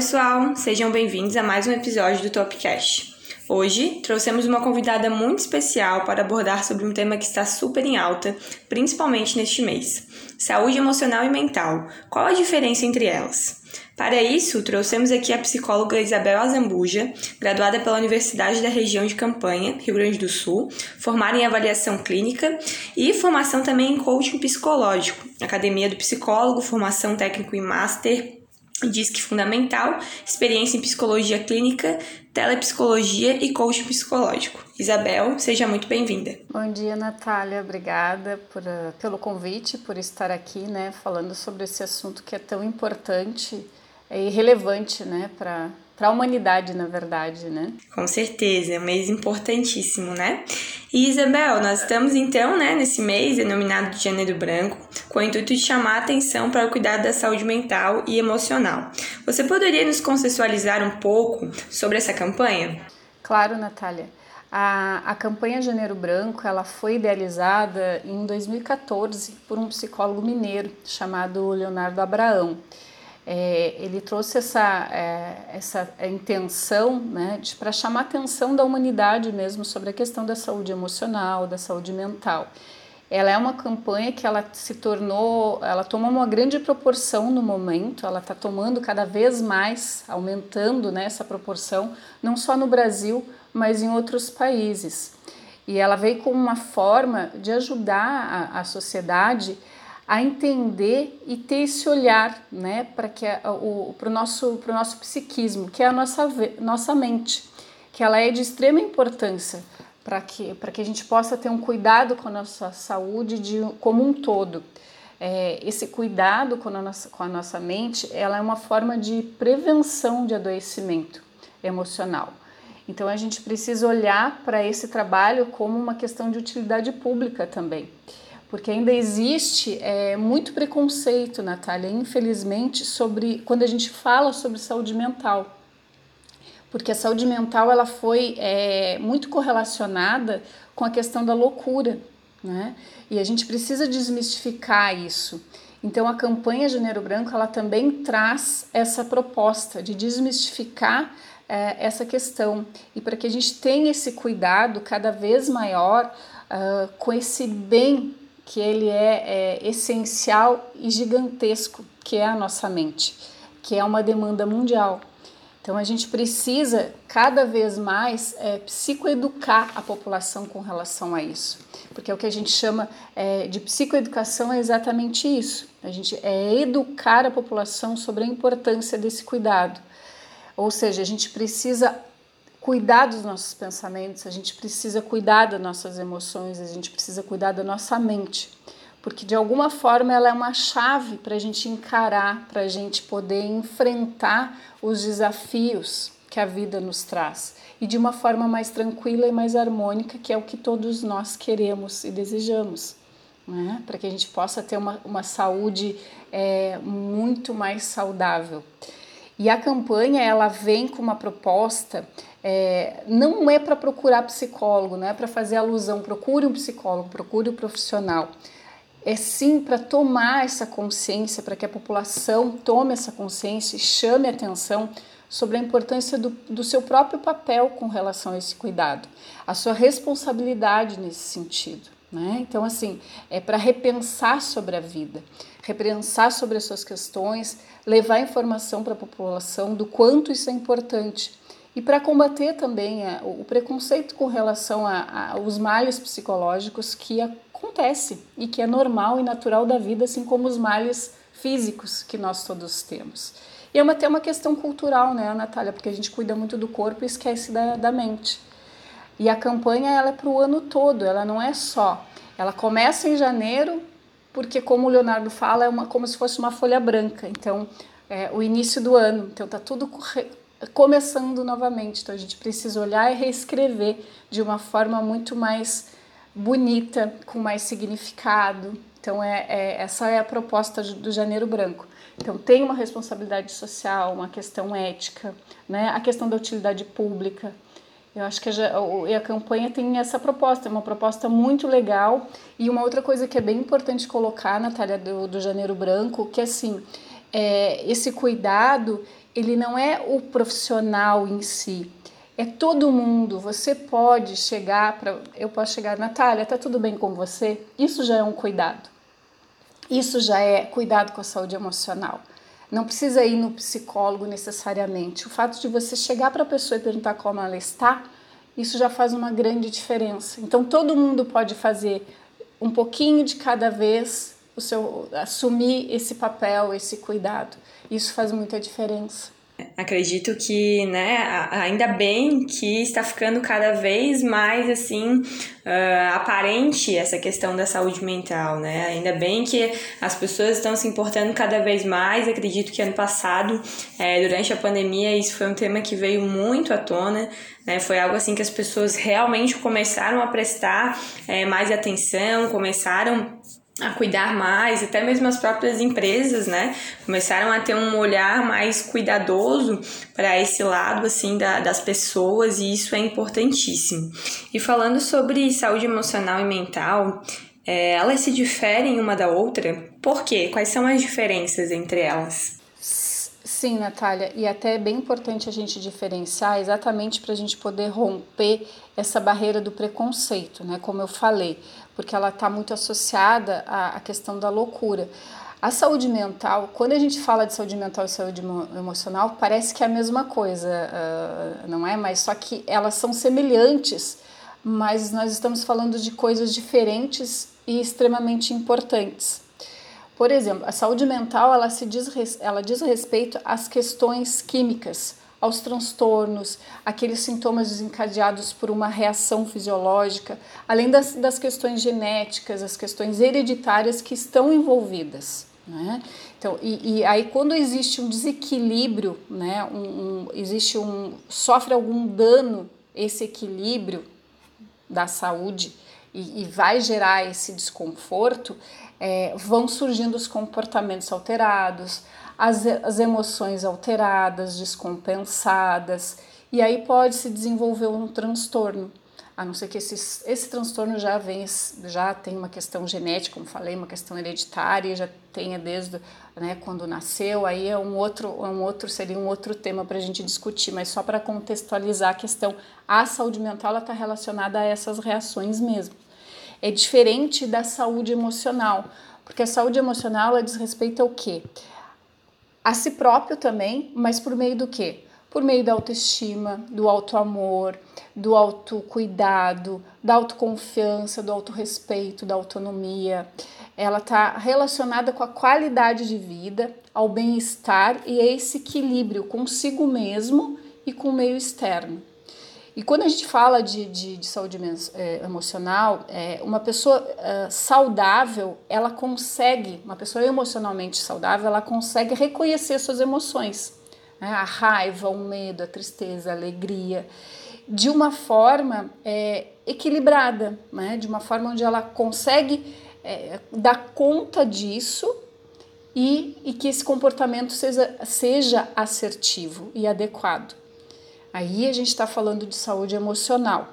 pessoal, sejam bem-vindos a mais um episódio do Topcast. Hoje trouxemos uma convidada muito especial para abordar sobre um tema que está super em alta, principalmente neste mês: saúde emocional e mental. Qual a diferença entre elas? Para isso, trouxemos aqui a psicóloga Isabel Azambuja, graduada pela Universidade da Região de Campanha, Rio Grande do Sul, formada em avaliação clínica e formação também em coaching psicológico, Academia do Psicólogo, formação técnico em Master Disque Fundamental, experiência em psicologia clínica, telepsicologia e coaching psicológico. Isabel, seja muito bem-vinda. Bom dia, Natália. Obrigada por, uh, pelo convite, por estar aqui, né, falando sobre esse assunto que é tão importante e relevante, né, para para a humanidade, na verdade, né? Com certeza, é um mês importantíssimo, né? E Isabel, nós estamos então, né, nesse mês denominado de Janeiro Branco, com o intuito de chamar a atenção para o cuidado da saúde mental e emocional. Você poderia nos contextualizar um pouco sobre essa campanha? Claro, Natália. A, a campanha Janeiro Branco ela foi idealizada em 2014 por um psicólogo mineiro chamado Leonardo Abraão é, ele trouxe essa, é, essa intenção né, para chamar a atenção da humanidade mesmo sobre a questão da saúde emocional, da saúde mental. Ela é uma campanha que ela se tornou, ela tomou uma grande proporção no momento, ela está tomando cada vez mais, aumentando né, essa proporção, não só no Brasil, mas em outros países. E ela veio como uma forma de ajudar a, a sociedade a entender e ter esse olhar né, para o nosso, pro nosso psiquismo, que é a nossa, nossa mente, que ela é de extrema importância para que, que a gente possa ter um cuidado com a nossa saúde de, como um todo. É, esse cuidado com a, nossa, com a nossa mente ela é uma forma de prevenção de adoecimento emocional. Então a gente precisa olhar para esse trabalho como uma questão de utilidade pública também porque ainda existe é, muito preconceito, Natália, infelizmente, sobre quando a gente fala sobre saúde mental. Porque a saúde mental ela foi é, muito correlacionada com a questão da loucura, né? E a gente precisa desmistificar isso. Então a campanha Janeiro Branco ela também traz essa proposta de desmistificar é, essa questão e para que a gente tenha esse cuidado cada vez maior uh, com esse bem que ele é, é essencial e gigantesco, que é a nossa mente, que é uma demanda mundial. Então a gente precisa cada vez mais é, psicoeducar a população com relação a isso, porque é o que a gente chama é, de psicoeducação é exatamente isso. A gente é educar a população sobre a importância desse cuidado. Ou seja, a gente precisa cuidar dos nossos pensamentos, a gente precisa cuidar das nossas emoções, a gente precisa cuidar da nossa mente, porque de alguma forma ela é uma chave para a gente encarar, para a gente poder enfrentar os desafios que a vida nos traz e de uma forma mais tranquila e mais harmônica, que é o que todos nós queremos e desejamos. Né? Para que a gente possa ter uma, uma saúde é, muito mais saudável. E a campanha ela vem com uma proposta é, não é para procurar psicólogo, não é para fazer alusão, procure um psicólogo, procure um profissional. É sim para tomar essa consciência, para que a população tome essa consciência e chame atenção sobre a importância do, do seu próprio papel com relação a esse cuidado, a sua responsabilidade nesse sentido. Né? Então, assim, é para repensar sobre a vida, repensar sobre as suas questões, levar informação para a população do quanto isso é importante e para combater também a, o preconceito com relação aos males psicológicos que acontece e que é normal e natural da vida, assim como os males físicos que nós todos temos. E é uma, até uma questão cultural, né, Natália? Porque a gente cuida muito do corpo e esquece da, da mente. E a campanha ela é para o ano todo, ela não é só. Ela começa em janeiro, porque como o Leonardo fala, é uma, como se fosse uma folha branca. Então, é o início do ano. Então, tá tudo começando novamente. Então a gente precisa olhar e reescrever de uma forma muito mais bonita, com mais significado. Então é, é essa é a proposta do Janeiro Branco. Então tem uma responsabilidade social, uma questão ética, né? A questão da utilidade pública. Eu acho que a, a campanha tem essa proposta, é uma proposta muito legal. E uma outra coisa que é bem importante colocar, Natália, do, do Janeiro Branco, que assim, é, esse cuidado ele não é o profissional em si, é todo mundo. Você pode chegar para. Eu posso chegar, Natália, tá tudo bem com você? Isso já é um cuidado. Isso já é cuidado com a saúde emocional. Não precisa ir no psicólogo necessariamente. O fato de você chegar para a pessoa e perguntar como ela está, isso já faz uma grande diferença. Então todo mundo pode fazer um pouquinho de cada vez o seu assumir esse papel, esse cuidado. Isso faz muita diferença. Acredito que, né, ainda bem que está ficando cada vez mais assim uh, aparente essa questão da saúde mental, né? Ainda bem que as pessoas estão se importando cada vez mais. Acredito que ano passado, é, durante a pandemia, isso foi um tema que veio muito à tona. Né? Foi algo assim que as pessoas realmente começaram a prestar é, mais atenção, começaram a cuidar mais, até mesmo as próprias empresas, né, começaram a ter um olhar mais cuidadoso para esse lado, assim, da, das pessoas e isso é importantíssimo. E falando sobre saúde emocional e mental, é, elas se diferem uma da outra? Por quê? Quais são as diferenças entre elas? Sim, Natália, e até é bem importante a gente diferenciar exatamente para a gente poder romper essa barreira do preconceito, né? Como eu falei, porque ela está muito associada à, à questão da loucura. A saúde mental, quando a gente fala de saúde mental e saúde emocional, parece que é a mesma coisa, uh, não é? Mas só que elas são semelhantes, mas nós estamos falando de coisas diferentes e extremamente importantes. Por exemplo, a saúde mental ela se diz, ela diz respeito às questões químicas, aos transtornos, aqueles sintomas desencadeados por uma reação fisiológica, além das, das questões genéticas, as questões hereditárias que estão envolvidas. Né? Então, e, e, aí quando existe um desequilíbrio, né, um, um, existe um sofre algum dano esse equilíbrio da saúde e, e vai gerar esse desconforto, é, vão surgindo os comportamentos alterados, as, as emoções alteradas, descompensadas, e aí pode se desenvolver um transtorno. A não ser que esse, esse transtorno já vem, já tem uma questão genética, como falei, uma questão hereditária, já tenha desde né, quando nasceu, aí é um outro, é um outro seria um outro tema para a gente discutir, mas só para contextualizar a questão, a saúde mental está relacionada a essas reações mesmo. É diferente da saúde emocional, porque a saúde emocional ela diz respeito ao quê? A si próprio também, mas por meio do quê? Por meio da autoestima, do autoamor, do autocuidado, da autoconfiança, do autorrespeito, da autonomia. Ela está relacionada com a qualidade de vida, ao bem-estar e a esse equilíbrio consigo mesmo e com o meio externo. E quando a gente fala de, de, de saúde é, emocional, é, uma pessoa é, saudável, ela consegue, uma pessoa emocionalmente saudável, ela consegue reconhecer suas emoções, né? a raiva, o medo, a tristeza, a alegria, de uma forma é, equilibrada, né? de uma forma onde ela consegue é, dar conta disso e, e que esse comportamento seja, seja assertivo e adequado. Aí a gente está falando de saúde emocional.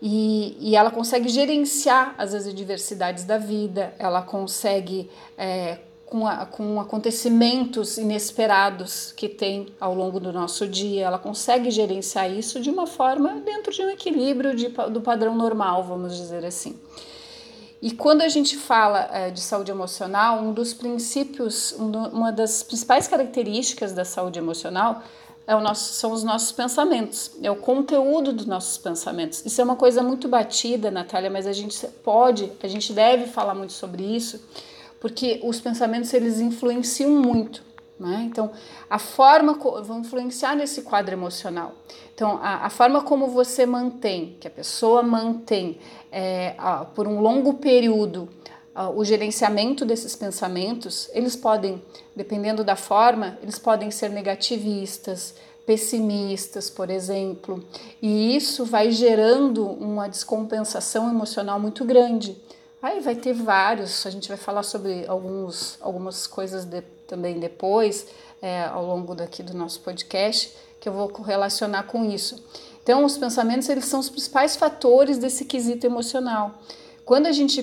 E, e, ela consegue gerenciar as adversidades da vida, ela consegue, é, com, a, com acontecimentos inesperados que tem ao longo do nosso dia, ela consegue gerenciar isso de uma forma dentro de um equilíbrio de, do padrão normal, vamos dizer assim. E quando a gente fala é, de saúde emocional, um dos princípios, uma das principais características da saúde emocional é nosso, são os nossos pensamentos, é o conteúdo dos nossos pensamentos. Isso é uma coisa muito batida, Natália, mas a gente pode, a gente deve falar muito sobre isso, porque os pensamentos eles influenciam muito. Né? Então, a forma vão influenciar nesse quadro emocional. Então, a, a forma como você mantém, que a pessoa mantém é, a, por um longo período o gerenciamento desses pensamentos, eles podem, dependendo da forma, eles podem ser negativistas, pessimistas, por exemplo, e isso vai gerando uma descompensação emocional muito grande. Aí vai ter vários, a gente vai falar sobre alguns, algumas coisas de, também depois, é, ao longo daqui do nosso podcast, que eu vou relacionar com isso. Então, os pensamentos eles são os principais fatores desse quesito emocional. Quando a gente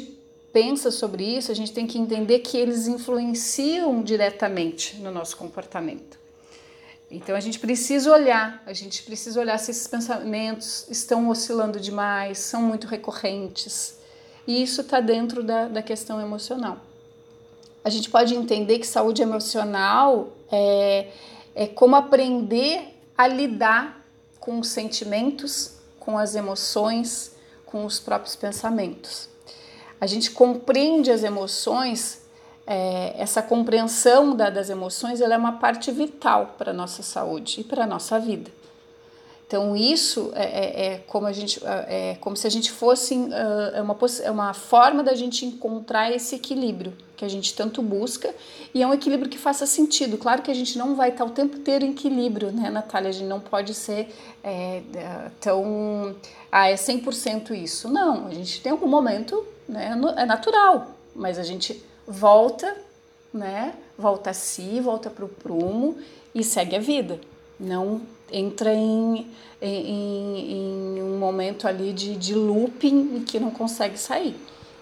pensa sobre isso, a gente tem que entender que eles influenciam diretamente no nosso comportamento. Então a gente precisa olhar, a gente precisa olhar se esses pensamentos estão oscilando demais, são muito recorrentes. E isso está dentro da, da questão emocional. A gente pode entender que saúde emocional é, é como aprender a lidar com os sentimentos, com as emoções, com os próprios pensamentos. A gente compreende as emoções, é, essa compreensão da, das emoções ela é uma parte vital para a nossa saúde e para a nossa vida. Então isso é, é, é, como a gente é, é como se a gente fosse é uma é uma forma da gente encontrar esse equilíbrio que a gente tanto busca e é um equilíbrio que faça sentido. Claro que a gente não vai estar o tempo inteiro em equilíbrio, né, Natália? A gente não pode ser é, tão ah é 100% isso. Não, a gente tem algum momento, né? É natural, mas a gente volta, né? Volta a si, volta para o prumo e segue a vida. Não entra em, em, em um momento ali de, de looping que não consegue sair.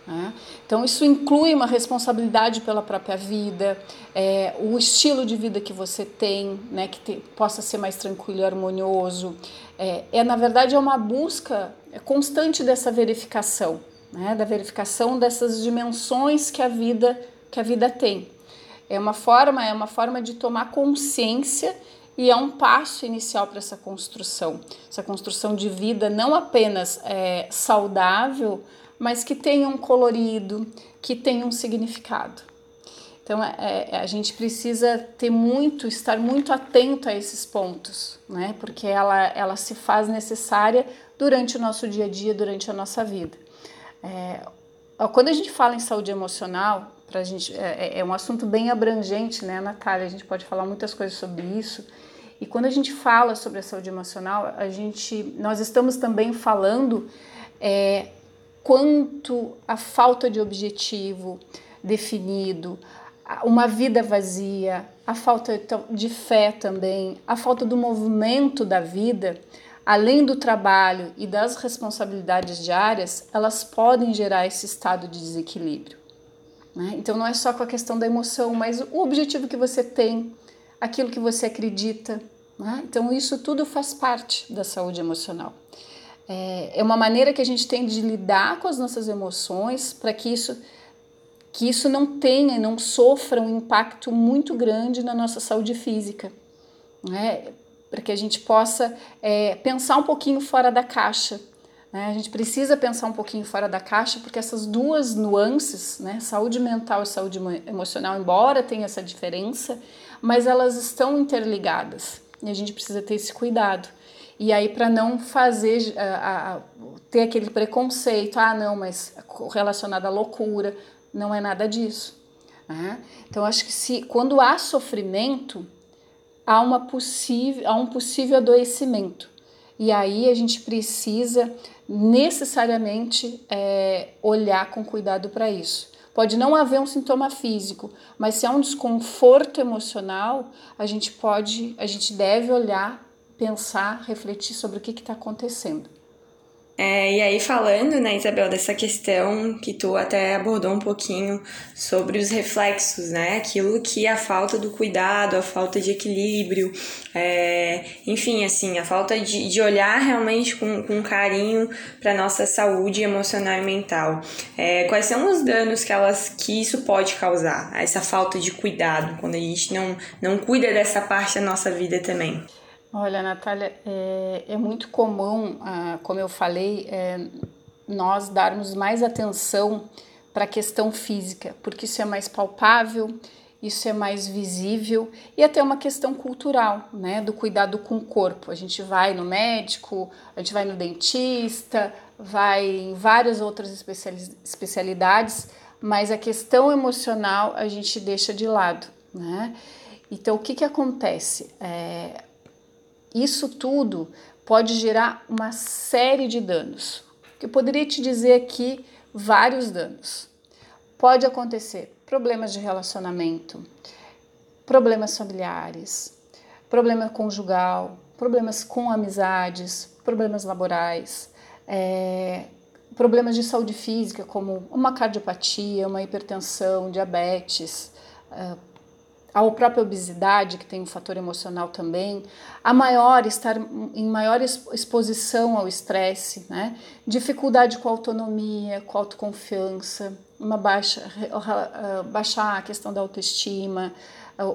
Né? Então, isso inclui uma responsabilidade pela própria vida, é, o estilo de vida que você tem, né, que te, possa ser mais tranquilo e harmonioso. É, é, na verdade, é uma busca constante dessa verificação, né, da verificação dessas dimensões que a vida que a vida tem. É uma forma, é uma forma de tomar consciência e é um passo inicial para essa construção, essa construção de vida não apenas é, saudável, mas que tenha um colorido, que tenha um significado. Então é, é, a gente precisa ter muito, estar muito atento a esses pontos, né? Porque ela, ela se faz necessária durante o nosso dia a dia, durante a nossa vida. É, quando a gente fala em saúde emocional, pra gente, é, é, é um assunto bem abrangente, né, Natália? A gente pode falar muitas coisas sobre isso. E quando a gente fala sobre a saúde emocional, a gente, nós estamos também falando é, quanto a falta de objetivo definido, uma vida vazia, a falta de fé também, a falta do movimento da vida, além do trabalho e das responsabilidades diárias, elas podem gerar esse estado de desequilíbrio. Né? Então não é só com a questão da emoção, mas o objetivo que você tem, aquilo que você acredita. Né? Então, isso tudo faz parte da saúde emocional. É, é uma maneira que a gente tem de lidar com as nossas emoções para que isso, que isso não tenha, não sofra um impacto muito grande na nossa saúde física. Né? Para que a gente possa é, pensar um pouquinho fora da caixa. Né? A gente precisa pensar um pouquinho fora da caixa, porque essas duas nuances, né? saúde mental e saúde emocional, embora tenha essa diferença, mas elas estão interligadas e a gente precisa ter esse cuidado. E aí, para não fazer, a, a, ter aquele preconceito, ah, não, mas relacionado à loucura, não é nada disso. Né? Então, acho que se quando há sofrimento, há, uma possível, há um possível adoecimento. E aí a gente precisa necessariamente é, olhar com cuidado para isso. Pode não haver um sintoma físico, mas se há um desconforto emocional, a gente pode, a gente deve olhar, pensar, refletir sobre o que está acontecendo. É, e aí, falando, né, Isabel, dessa questão que tu até abordou um pouquinho sobre os reflexos, né? Aquilo que a falta do cuidado, a falta de equilíbrio, é, enfim, assim, a falta de, de olhar realmente com, com carinho para nossa saúde emocional e mental. É, quais são os danos que, elas, que isso pode causar, essa falta de cuidado, quando a gente não, não cuida dessa parte da nossa vida também? Olha, Natália, é, é muito comum, ah, como eu falei, é, nós darmos mais atenção para a questão física, porque isso é mais palpável, isso é mais visível e até uma questão cultural, né, do cuidado com o corpo. A gente vai no médico, a gente vai no dentista, vai em várias outras especialidades, mas a questão emocional a gente deixa de lado, né? Então, o que que acontece? É, isso tudo pode gerar uma série de danos. Eu poderia te dizer aqui vários danos. Pode acontecer problemas de relacionamento, problemas familiares, problema conjugal, problemas com amizades, problemas laborais, é, problemas de saúde física, como uma cardiopatia, uma hipertensão, diabetes, é, a própria obesidade, que tem um fator emocional também, a maior estar em maior exposição ao estresse, né? dificuldade com a autonomia, com a autoconfiança, uma baixa, baixar a questão da autoestima,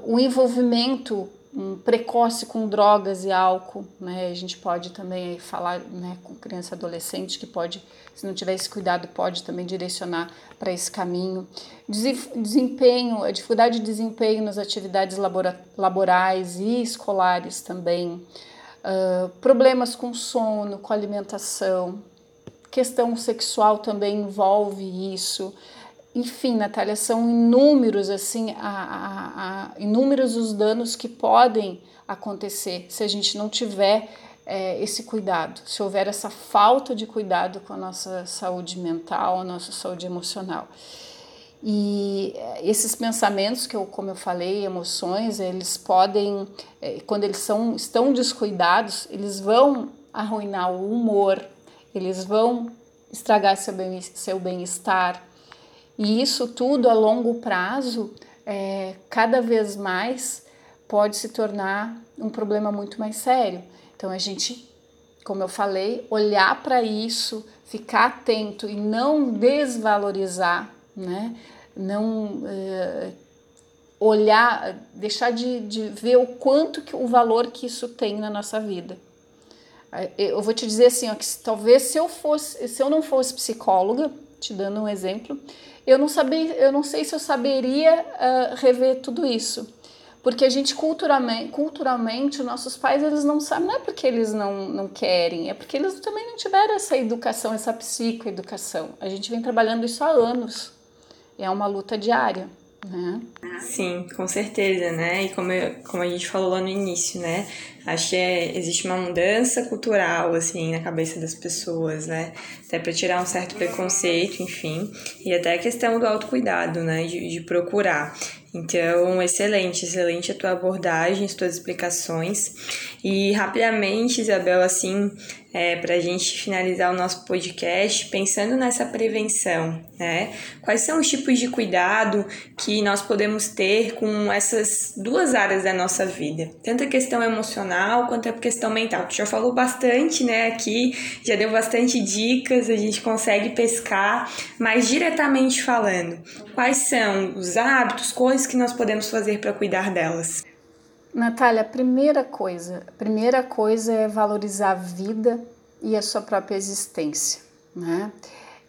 o envolvimento um precoce com drogas e álcool, né? A gente pode também falar, né, com criança adolescente que pode, se não tiver esse cuidado, pode também direcionar para esse caminho. Desempenho, a dificuldade de desempenho nas atividades labora, laborais e escolares também. Uh, problemas com sono, com alimentação. Questão sexual também envolve isso. Enfim, Natália, são inúmeros assim, a, a, a, inúmeros os danos que podem acontecer se a gente não tiver é, esse cuidado, se houver essa falta de cuidado com a nossa saúde mental, a nossa saúde emocional. E é, esses pensamentos que eu, como eu falei, emoções, eles podem, é, quando eles são, estão descuidados, eles vão arruinar o humor, eles vão estragar seu bem-estar, e isso tudo a longo prazo, é, cada vez mais, pode se tornar um problema muito mais sério. Então a gente, como eu falei, olhar para isso, ficar atento e não desvalorizar, né? Não é, olhar, deixar de, de ver o quanto que o valor que isso tem na nossa vida. Eu vou te dizer assim, ó, que talvez se eu fosse, se eu não fosse psicóloga, te dando um exemplo, eu não sabia, eu não sei se eu saberia uh, rever tudo isso. Porque a gente culturalmente, culturalmente, nossos pais, eles não sabem, não é porque eles não, não querem, é porque eles também não tiveram essa educação, essa psicoeducação. A gente vem trabalhando isso há anos. É uma luta diária. Né? Sim, com certeza, né? E como, eu, como a gente falou lá no início, né? Acho que é, existe uma mudança cultural, assim, na cabeça das pessoas, né? Até para tirar um certo preconceito, enfim. E até a questão do autocuidado, né? De, de procurar. Então, excelente, excelente a tua abordagem, as tuas explicações. E rapidamente, Isabel, assim, é, para a gente finalizar o nosso podcast, pensando nessa prevenção, né? Quais são os tipos de cuidado que nós podemos ter com essas duas áreas da nossa vida? Tanto a questão emocional quanto a questão mental. Tu já falou bastante, né, aqui, já deu bastante dicas, a gente consegue pescar, mas diretamente falando, quais são os hábitos, coisas que nós podemos fazer para cuidar delas? Natália, a primeira coisa, a primeira coisa é valorizar a vida e a sua própria existência, né?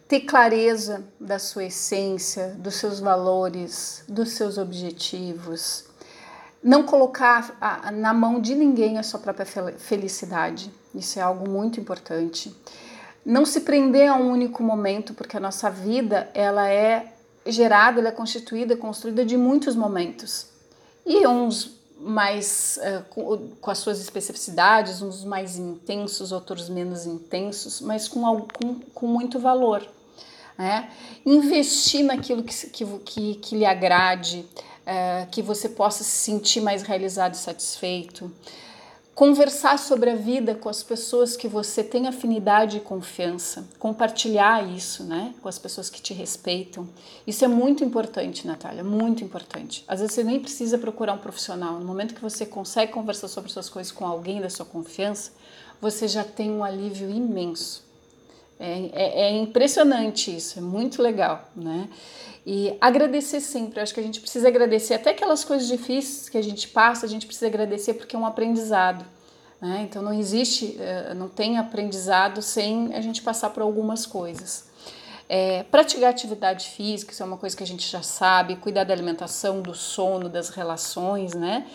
Ter clareza da sua essência, dos seus valores, dos seus objetivos, não colocar a, na mão de ninguém a sua própria felicidade. Isso é algo muito importante. Não se prender a um único momento, porque a nossa vida ela é gerada, ela é constituída, construída de muitos momentos. E uns mais uh, com, com, as suas especificidades, uns mais intensos, outros menos intensos, mas com, com, com muito valor. Né? Investir naquilo que, que, que, lhe agrade, uh, que você possa se sentir mais realizado e satisfeito conversar sobre a vida com as pessoas que você tem afinidade e confiança, compartilhar isso, né, com as pessoas que te respeitam. Isso é muito importante, Natália, muito importante. Às vezes você nem precisa procurar um profissional. No momento que você consegue conversar sobre suas coisas com alguém da sua confiança, você já tem um alívio imenso. É, é, é impressionante isso, é muito legal, né? E agradecer sempre, eu acho que a gente precisa agradecer até aquelas coisas difíceis que a gente passa, a gente precisa agradecer porque é um aprendizado. Né? Então não existe, eh, não tem aprendizado sem a gente passar por algumas coisas. É, praticar atividade física, isso é uma coisa que a gente já sabe, cuidar da alimentação, do sono, das relações, né?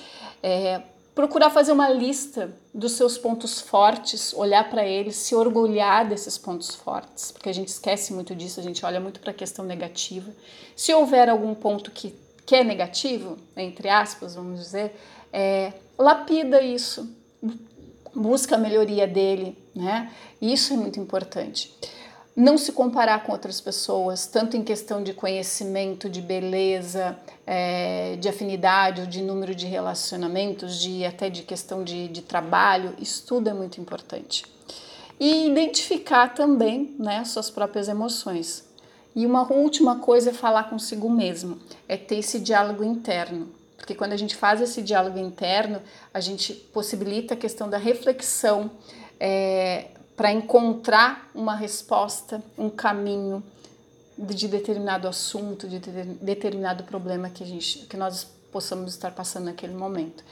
É, procurar fazer uma lista dos seus pontos fortes, olhar para eles, se orgulhar desses pontos fortes, porque a gente esquece muito disso, a gente olha muito para a questão negativa. Se houver algum ponto que, que é negativo, entre aspas, vamos dizer, é, lapida isso, busca a melhoria dele, né? Isso é muito importante não se comparar com outras pessoas, tanto em questão de conhecimento, de beleza, é, de afinidade, ou de número de relacionamentos, de até de questão de, de trabalho, isso tudo é muito importante. E identificar também né, suas próprias emoções. E uma última coisa é falar consigo mesmo, é ter esse diálogo interno. Porque quando a gente faz esse diálogo interno, a gente possibilita a questão da reflexão é, para encontrar uma resposta, um caminho de determinado assunto, de determinado problema que, a gente, que nós possamos estar passando naquele momento.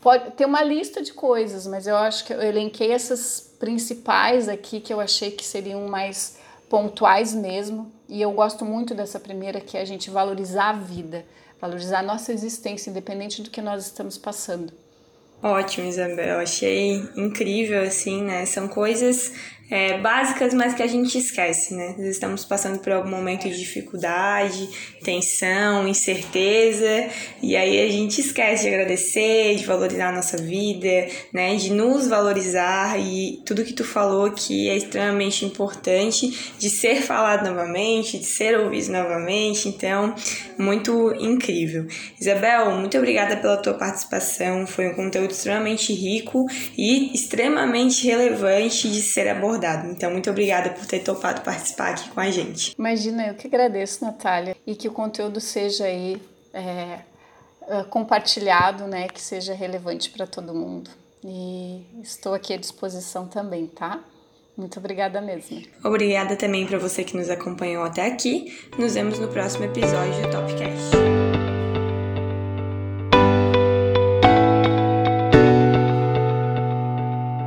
Pode ter uma lista de coisas, mas eu acho que eu elenquei essas principais aqui que eu achei que seriam mais pontuais mesmo. E eu gosto muito dessa primeira, que é a gente valorizar a vida, valorizar a nossa existência, independente do que nós estamos passando. Ótimo, Isabel. Achei incrível, assim, né? São coisas é, básicas, mas que a gente esquece, né? Nós estamos passando por algum momento de dificuldade, tensão, incerteza, e aí a gente esquece de agradecer, de valorizar a nossa vida, né? De nos valorizar e tudo que tu falou que é extremamente importante de ser falado novamente, de ser ouvido novamente, então, muito incrível. Isabel, muito obrigada pela tua participação, foi um conteúdo extremamente rico e extremamente relevante de ser abordado abordado. Então, muito obrigada por ter topado participar aqui com a gente. Imagina, eu que agradeço, Natália, e que o conteúdo seja aí é, é compartilhado, né, que seja relevante para todo mundo. E estou aqui à disposição também, tá? Muito obrigada mesmo. Obrigada também para você que nos acompanhou até aqui. Nos vemos no próximo episódio do Topcast.